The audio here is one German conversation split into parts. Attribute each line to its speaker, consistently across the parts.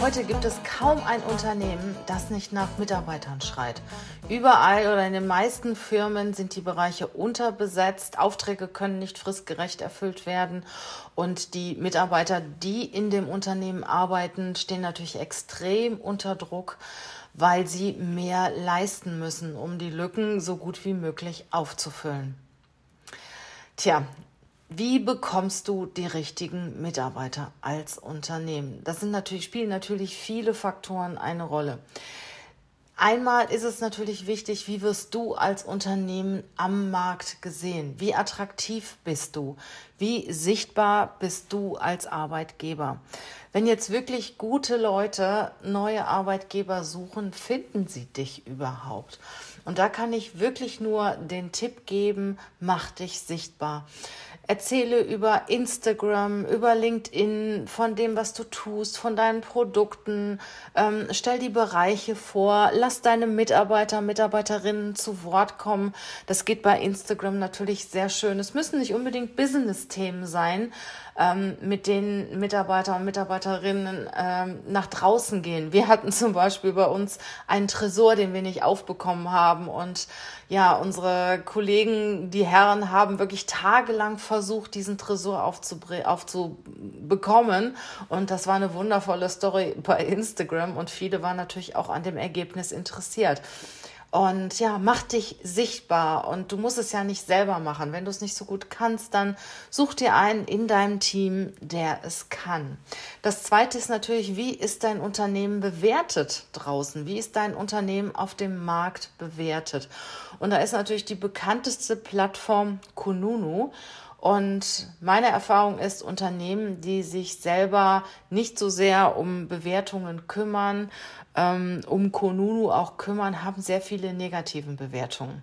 Speaker 1: Heute gibt es kaum ein Unternehmen, das nicht nach Mitarbeitern schreit. Überall oder in den meisten Firmen sind die Bereiche unterbesetzt, Aufträge können nicht fristgerecht erfüllt werden und die Mitarbeiter, die in dem Unternehmen arbeiten, stehen natürlich extrem unter Druck, weil sie mehr leisten müssen, um die Lücken so gut wie möglich aufzufüllen. Tja, wie bekommst du die richtigen Mitarbeiter als Unternehmen? Das sind natürlich, spielen natürlich viele Faktoren eine Rolle. Einmal ist es natürlich wichtig, wie wirst du als Unternehmen am Markt gesehen? Wie attraktiv bist du? Wie sichtbar bist du als Arbeitgeber? Wenn jetzt wirklich gute Leute neue Arbeitgeber suchen, finden sie dich überhaupt? Und da kann ich wirklich nur den Tipp geben, mach dich sichtbar. Erzähle über Instagram, über LinkedIn, von dem, was du tust, von deinen Produkten. Ähm, stell die Bereiche vor. Lass deine Mitarbeiter, Mitarbeiterinnen zu Wort kommen. Das geht bei Instagram natürlich sehr schön. Es müssen nicht unbedingt Business-Themen sein, ähm, mit denen Mitarbeiter und Mitarbeiterinnen ähm, nach draußen gehen. Wir hatten zum Beispiel bei uns einen Tresor, den wir nicht aufbekommen haben. Und ja, unsere Kollegen, die Herren, haben wirklich tagelang versucht, diesen Tresor aufzubekommen. Und das war eine wundervolle Story bei Instagram. Und viele waren natürlich auch an dem Ergebnis interessiert. Und ja, mach dich sichtbar und du musst es ja nicht selber machen. Wenn du es nicht so gut kannst, dann such dir einen in deinem Team, der es kann. Das zweite ist natürlich, wie ist dein Unternehmen bewertet draußen? Wie ist dein Unternehmen auf dem Markt bewertet? Und da ist natürlich die bekannteste Plattform Kununu. Und meine Erfahrung ist, Unternehmen, die sich selber nicht so sehr um Bewertungen kümmern, ähm, um Konunu auch kümmern, haben sehr viele negativen Bewertungen.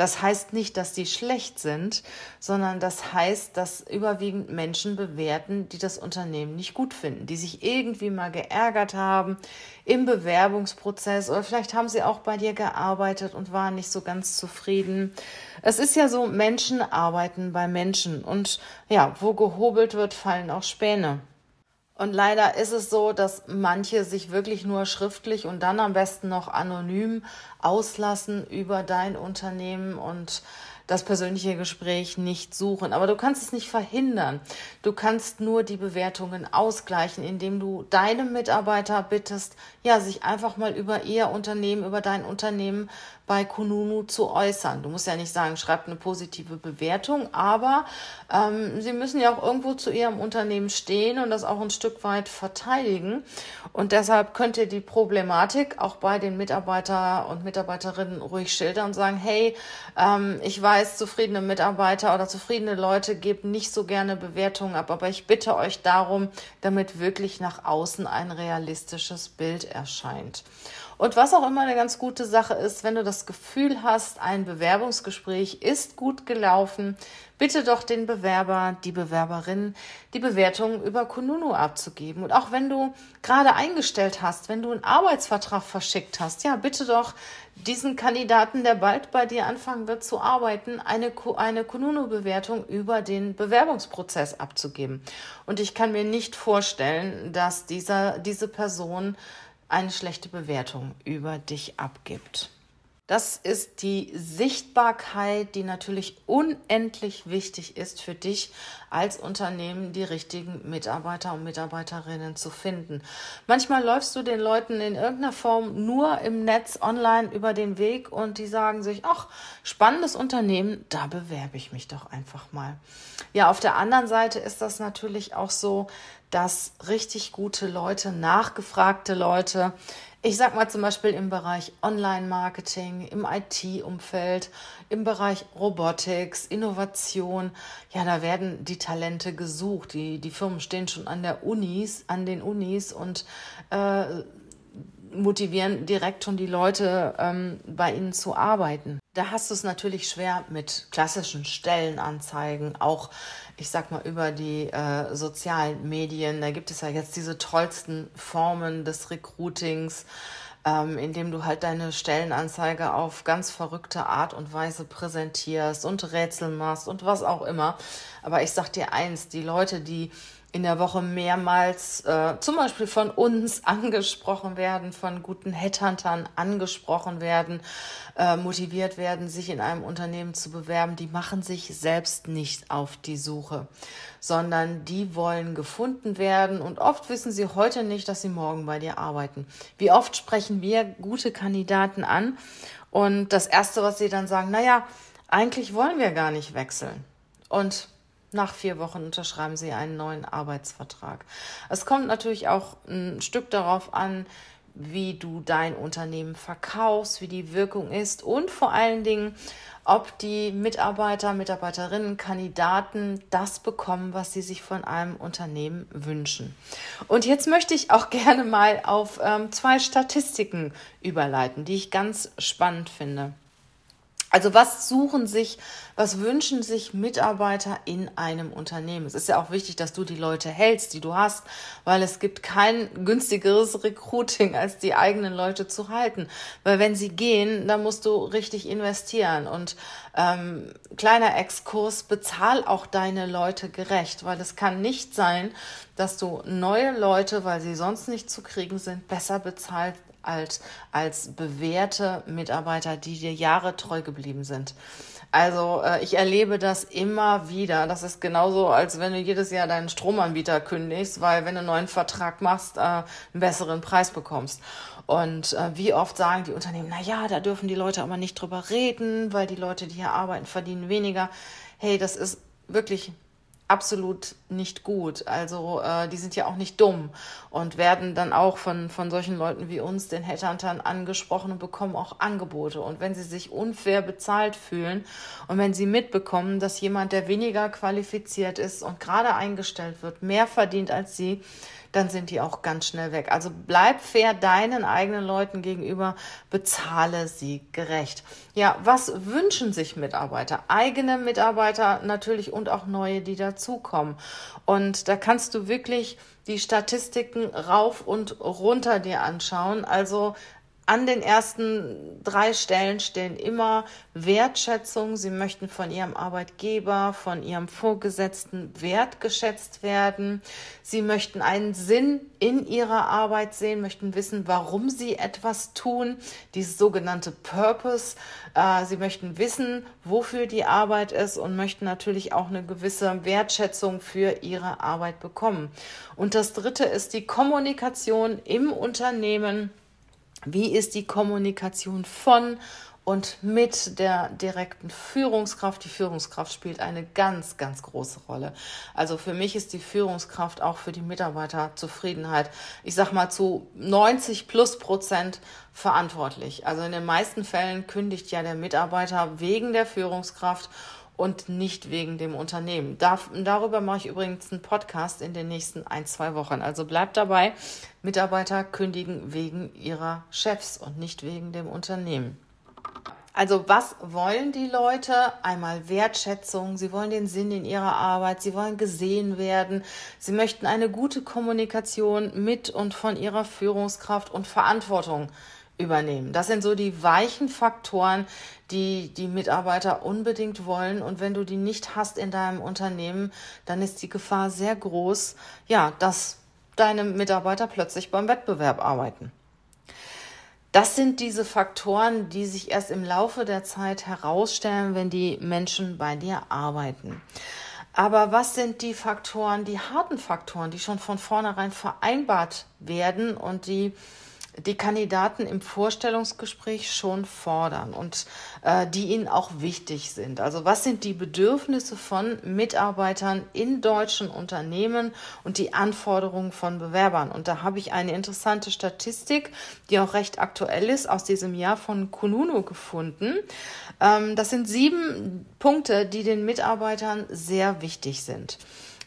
Speaker 1: Das heißt nicht, dass die schlecht sind, sondern das heißt, dass überwiegend Menschen bewerten, die das Unternehmen nicht gut finden, die sich irgendwie mal geärgert haben im Bewerbungsprozess oder vielleicht haben sie auch bei dir gearbeitet und waren nicht so ganz zufrieden. Es ist ja so, Menschen arbeiten bei Menschen und ja, wo gehobelt wird, fallen auch Späne. Und leider ist es so, dass manche sich wirklich nur schriftlich und dann am besten noch anonym auslassen über dein Unternehmen und das persönliche Gespräch nicht suchen. Aber du kannst es nicht verhindern. Du kannst nur die Bewertungen ausgleichen, indem du deine Mitarbeiter bittest, ja, sich einfach mal über ihr Unternehmen, über dein Unternehmen bei Kununu zu äußern. Du musst ja nicht sagen, schreibt eine positive Bewertung, aber ähm, sie müssen ja auch irgendwo zu ihrem Unternehmen stehen und das auch ein Stück weit verteidigen. Und deshalb könnt ihr die Problematik auch bei den Mitarbeiter und Mitarbeiterinnen ruhig schildern und sagen, hey, ähm, ich weiß, zufriedene Mitarbeiter oder zufriedene Leute geben nicht so gerne Bewertungen ab, aber ich bitte euch darum, damit wirklich nach außen ein realistisches Bild erscheint. Und was auch immer eine ganz gute Sache ist, wenn du das Gefühl hast, ein Bewerbungsgespräch ist gut gelaufen, bitte doch den Bewerber, die Bewerberin, die Bewertung über Kununu abzugeben. Und auch wenn du gerade eingestellt hast, wenn du einen Arbeitsvertrag verschickt hast, ja, bitte doch diesen Kandidaten, der bald bei dir anfangen wird zu arbeiten, eine, eine Kununu-Bewertung über den Bewerbungsprozess abzugeben. Und ich kann mir nicht vorstellen, dass dieser, diese Person eine schlechte Bewertung über dich abgibt. Das ist die Sichtbarkeit, die natürlich unendlich wichtig ist für dich als Unternehmen, die richtigen Mitarbeiter und Mitarbeiterinnen zu finden. Manchmal läufst du den Leuten in irgendeiner Form nur im Netz online über den Weg und die sagen sich, ach, spannendes Unternehmen, da bewerbe ich mich doch einfach mal. Ja, auf der anderen Seite ist das natürlich auch so, dass richtig gute Leute, nachgefragte Leute, ich sag mal zum Beispiel im Bereich Online-Marketing, im IT-Umfeld, im Bereich Robotics, Innovation, ja, da werden die Talente gesucht. Die, die Firmen stehen schon an der Unis, an den Unis und äh, motivieren direkt schon die Leute, ähm, bei ihnen zu arbeiten. Da hast du es natürlich schwer mit klassischen Stellenanzeigen, auch ich sag mal über die äh, sozialen Medien. Da gibt es ja jetzt diese tollsten Formen des Recruitings, ähm, indem du halt deine Stellenanzeige auf ganz verrückte Art und Weise präsentierst und Rätsel machst und was auch immer. Aber ich sag dir eins, die Leute, die in der Woche mehrmals äh, zum Beispiel von uns angesprochen werden, von guten Headhuntern angesprochen werden, äh, motiviert werden, sich in einem Unternehmen zu bewerben, die machen sich selbst nicht auf die Suche, sondern die wollen gefunden werden und oft wissen sie heute nicht, dass sie morgen bei dir arbeiten. Wie oft sprechen wir gute Kandidaten an und das Erste, was sie dann sagen, naja, eigentlich wollen wir gar nicht wechseln. Und nach vier Wochen unterschreiben sie einen neuen Arbeitsvertrag. Es kommt natürlich auch ein Stück darauf an, wie du dein Unternehmen verkaufst, wie die Wirkung ist und vor allen Dingen, ob die Mitarbeiter, Mitarbeiterinnen, Kandidaten das bekommen, was sie sich von einem Unternehmen wünschen. Und jetzt möchte ich auch gerne mal auf ähm, zwei Statistiken überleiten, die ich ganz spannend finde. Also was suchen sich, was wünschen sich Mitarbeiter in einem Unternehmen? Es ist ja auch wichtig, dass du die Leute hältst, die du hast, weil es gibt kein günstigeres Recruiting, als die eigenen Leute zu halten. Weil wenn sie gehen, dann musst du richtig investieren. Und ähm, kleiner Exkurs, bezahl auch deine Leute gerecht, weil es kann nicht sein, dass du neue Leute, weil sie sonst nicht zu kriegen sind, besser bezahlt als, als bewährte Mitarbeiter, die dir Jahre treu geblieben sind. Also äh, ich erlebe das immer wieder. Das ist genauso, als wenn du jedes Jahr deinen Stromanbieter kündigst, weil wenn du einen neuen Vertrag machst, äh, einen besseren Preis bekommst. Und äh, wie oft sagen die Unternehmen, na ja, da dürfen die Leute aber nicht drüber reden, weil die Leute, die hier arbeiten, verdienen weniger. Hey, das ist wirklich absolut nicht gut. Also äh, die sind ja auch nicht dumm und werden dann auch von, von solchen Leuten wie uns, den Headhuntern, angesprochen und bekommen auch Angebote. Und wenn sie sich unfair bezahlt fühlen und wenn sie mitbekommen, dass jemand, der weniger qualifiziert ist und gerade eingestellt wird, mehr verdient als sie, dann sind die auch ganz schnell weg. Also bleib fair deinen eigenen Leuten gegenüber, bezahle sie gerecht. Ja, was wünschen sich Mitarbeiter? Eigene Mitarbeiter natürlich und auch neue, die dazukommen. Und da kannst du wirklich die Statistiken rauf und runter dir anschauen. Also an den ersten drei Stellen stehen immer Wertschätzung. Sie möchten von ihrem Arbeitgeber, von ihrem Vorgesetzten wertgeschätzt werden. Sie möchten einen Sinn in ihrer Arbeit sehen, möchten wissen, warum sie etwas tun, dieses sogenannte Purpose. Äh, sie möchten wissen, wofür die Arbeit ist und möchten natürlich auch eine gewisse Wertschätzung für ihre Arbeit bekommen. Und das Dritte ist die Kommunikation im Unternehmen wie ist die Kommunikation von und mit der direkten Führungskraft? Die Führungskraft spielt eine ganz, ganz große Rolle. Also für mich ist die Führungskraft auch für die Mitarbeiterzufriedenheit, ich sag mal zu 90 plus Prozent verantwortlich. Also in den meisten Fällen kündigt ja der Mitarbeiter wegen der Führungskraft und nicht wegen dem Unternehmen. darüber mache ich übrigens einen Podcast in den nächsten ein, zwei Wochen. Also bleibt dabei, Mitarbeiter kündigen wegen ihrer Chefs und nicht wegen dem Unternehmen. Also was wollen die Leute? Einmal Wertschätzung, sie wollen den Sinn in ihrer Arbeit, sie wollen gesehen werden, sie möchten eine gute Kommunikation mit und von ihrer Führungskraft und Verantwortung übernehmen. Das sind so die weichen Faktoren, die die Mitarbeiter unbedingt wollen. Und wenn du die nicht hast in deinem Unternehmen, dann ist die Gefahr sehr groß, ja, dass deine Mitarbeiter plötzlich beim Wettbewerb arbeiten. Das sind diese Faktoren, die sich erst im Laufe der Zeit herausstellen, wenn die Menschen bei dir arbeiten. Aber was sind die Faktoren, die harten Faktoren, die schon von vornherein vereinbart werden und die die Kandidaten im Vorstellungsgespräch schon fordern und äh, die ihnen auch wichtig sind. Also was sind die Bedürfnisse von Mitarbeitern in deutschen Unternehmen und die Anforderungen von Bewerbern? Und da habe ich eine interessante Statistik, die auch recht aktuell ist, aus diesem Jahr von Kununu gefunden. Ähm, das sind sieben Punkte, die den Mitarbeitern sehr wichtig sind.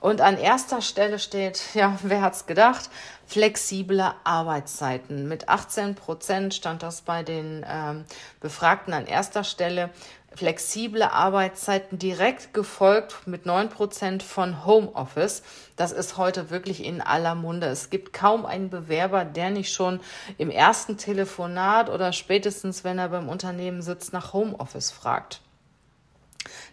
Speaker 1: Und an erster Stelle steht, ja, wer hat's gedacht, flexible Arbeitszeiten. Mit 18 Prozent stand das bei den ähm, Befragten an erster Stelle flexible Arbeitszeiten direkt gefolgt mit 9% von Homeoffice. Das ist heute wirklich in aller Munde. Es gibt kaum einen Bewerber, der nicht schon im ersten Telefonat oder spätestens, wenn er beim Unternehmen sitzt, nach Homeoffice fragt.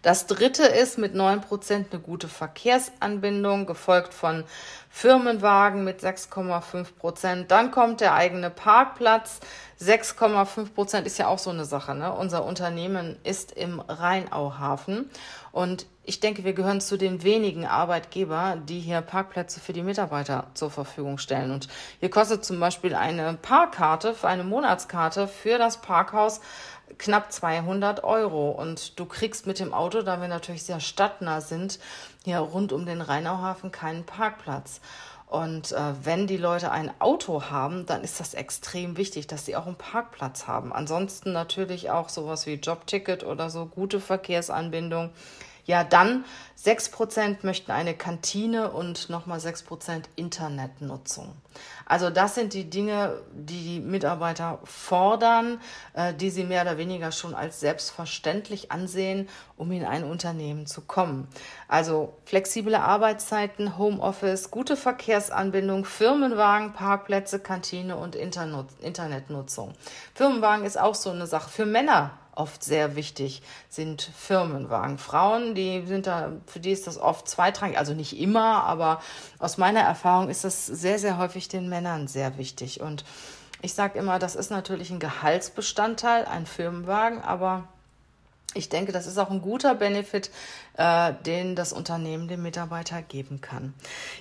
Speaker 1: Das dritte ist mit 9% eine gute Verkehrsanbindung, gefolgt von Firmenwagen mit 6,5%. Dann kommt der eigene Parkplatz. 6,5% ist ja auch so eine Sache. Ne? Unser Unternehmen ist im Rheinauhafen. Und ich denke, wir gehören zu den wenigen Arbeitgeber, die hier Parkplätze für die Mitarbeiter zur Verfügung stellen. Und hier kostet zum Beispiel eine Parkkarte, eine Monatskarte für das Parkhaus knapp 200 Euro. Und du kriegst mit dem Auto, da wir natürlich sehr stadtnah sind, hier rund um den Rheinauhafen keinen Parkplatz. Und äh, wenn die Leute ein Auto haben, dann ist das extrem wichtig, dass sie auch einen Parkplatz haben. Ansonsten natürlich auch sowas wie Jobticket oder so, gute Verkehrsanbindung ja, dann 6% möchten eine Kantine und nochmal 6% Internetnutzung. Also das sind die Dinge, die die Mitarbeiter fordern, äh, die sie mehr oder weniger schon als selbstverständlich ansehen, um in ein Unternehmen zu kommen. Also flexible Arbeitszeiten, Homeoffice, gute Verkehrsanbindung, Firmenwagen, Parkplätze, Kantine und Internetnutzung. Firmenwagen ist auch so eine Sache. Für Männer oft sehr wichtig sind Firmenwagen. Frauen, die sind da, für die ist das oft zweitrangig, also nicht immer, aber aus meiner Erfahrung ist das sehr, sehr häufig den Männern sehr wichtig. Und ich sage immer, das ist natürlich ein Gehaltsbestandteil, ein Firmenwagen, aber ich denke, das ist auch ein guter Benefit, äh, den das Unternehmen dem Mitarbeiter geben kann.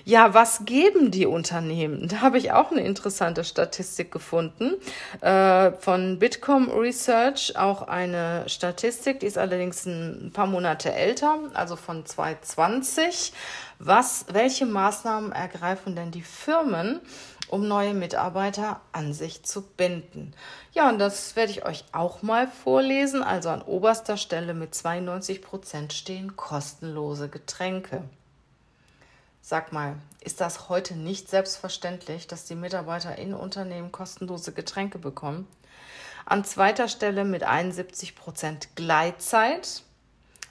Speaker 1: Ja, was geben die Unternehmen? Da habe ich auch eine interessante Statistik gefunden äh, von Bitkom Research, auch eine Statistik, die ist allerdings ein paar Monate älter, also von 2020. Was, welche Maßnahmen ergreifen denn die Firmen? um neue Mitarbeiter an sich zu binden. Ja, und das werde ich euch auch mal vorlesen. Also an oberster Stelle mit 92 Prozent stehen kostenlose Getränke. Sag mal, ist das heute nicht selbstverständlich, dass die Mitarbeiter in Unternehmen kostenlose Getränke bekommen? An zweiter Stelle mit 71 Prozent Gleitzeit,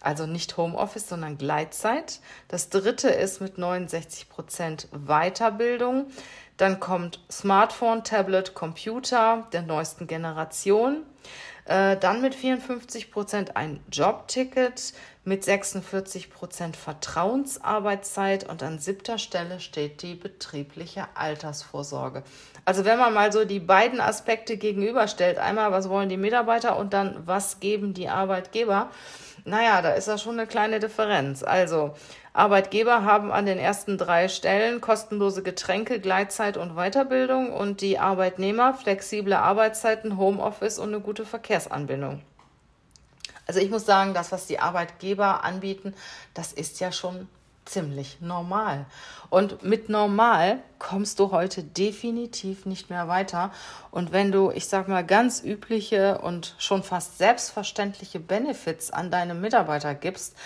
Speaker 1: also nicht Homeoffice, sondern Gleitzeit. Das dritte ist mit 69 Prozent Weiterbildung. Dann kommt Smartphone, Tablet, Computer der neuesten Generation. Äh, dann mit 54 Prozent ein Jobticket, mit 46 Prozent Vertrauensarbeitszeit und an siebter Stelle steht die betriebliche Altersvorsorge. Also wenn man mal so die beiden Aspekte gegenüberstellt, einmal was wollen die Mitarbeiter und dann was geben die Arbeitgeber, naja, da ist ja schon eine kleine Differenz. Also Arbeitgeber haben an den ersten drei Stellen kostenlose Getränke, Gleitzeit und Weiterbildung und die Arbeitnehmer flexible Arbeitszeiten, Homeoffice und eine gute Verkehrsanbindung. Also ich muss sagen, das, was die Arbeitgeber anbieten, das ist ja schon ziemlich normal. Und mit normal kommst du heute definitiv nicht mehr weiter. Und wenn du, ich sag mal, ganz übliche und schon fast selbstverständliche Benefits an deine Mitarbeiter gibst,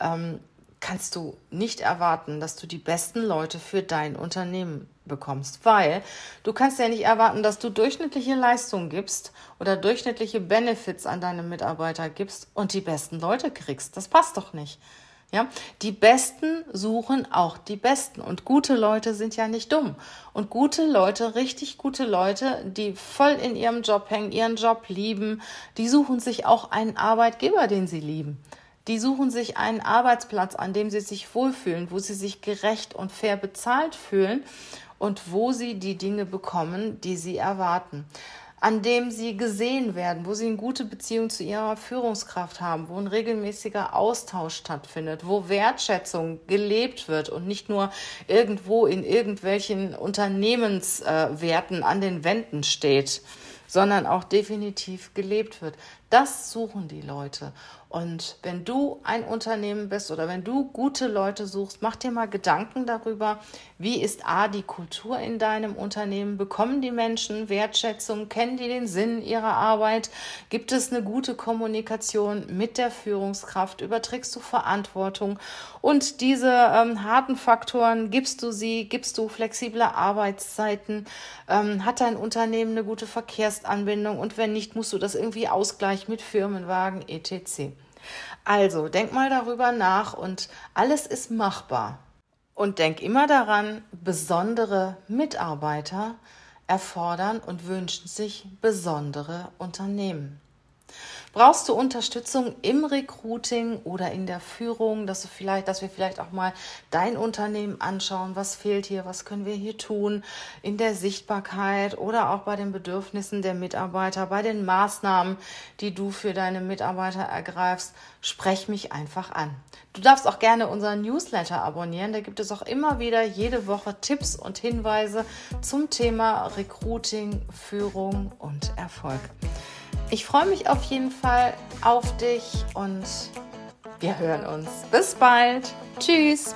Speaker 1: ähm, kannst du nicht erwarten, dass du die besten Leute für dein Unternehmen bekommst, weil du kannst ja nicht erwarten, dass du durchschnittliche Leistungen gibst oder durchschnittliche Benefits an deine Mitarbeiter gibst und die besten Leute kriegst. Das passt doch nicht. Ja, die Besten suchen auch die Besten und gute Leute sind ja nicht dumm. Und gute Leute, richtig gute Leute, die voll in ihrem Job hängen, ihren Job lieben, die suchen sich auch einen Arbeitgeber, den sie lieben. Die suchen sich einen Arbeitsplatz, an dem sie sich wohlfühlen, wo sie sich gerecht und fair bezahlt fühlen und wo sie die Dinge bekommen, die sie erwarten an dem sie gesehen werden, wo sie eine gute Beziehung zu ihrer Führungskraft haben, wo ein regelmäßiger Austausch stattfindet, wo Wertschätzung gelebt wird und nicht nur irgendwo in irgendwelchen Unternehmenswerten äh, an den Wänden steht sondern auch definitiv gelebt wird. Das suchen die Leute. Und wenn du ein Unternehmen bist oder wenn du gute Leute suchst, mach dir mal Gedanken darüber, wie ist A, die Kultur in deinem Unternehmen? Bekommen die Menschen Wertschätzung? Kennen die den Sinn ihrer Arbeit? Gibt es eine gute Kommunikation mit der Führungskraft? Überträgst du Verantwortung? Und diese ähm, harten Faktoren, gibst du sie? Gibst du flexible Arbeitszeiten? Ähm, hat dein Unternehmen eine gute Verkehrsanbindung? Und wenn nicht, musst du das irgendwie ausgleichen mit Firmenwagen etc. Also, denk mal darüber nach und alles ist machbar. Und denk immer daran, besondere Mitarbeiter erfordern und wünschen sich besondere Unternehmen. Brauchst du Unterstützung im Recruiting oder in der Führung, dass du vielleicht, dass wir vielleicht auch mal dein Unternehmen anschauen, was fehlt hier, was können wir hier tun, in der Sichtbarkeit oder auch bei den Bedürfnissen der Mitarbeiter, bei den Maßnahmen, die du für deine Mitarbeiter ergreifst, sprech mich einfach an. Du darfst auch gerne unseren Newsletter abonnieren. Da gibt es auch immer wieder jede Woche Tipps und Hinweise zum Thema Recruiting, Führung und Erfolg. Ich freue mich auf jeden Fall auf dich und wir hören uns. Bis bald. Tschüss.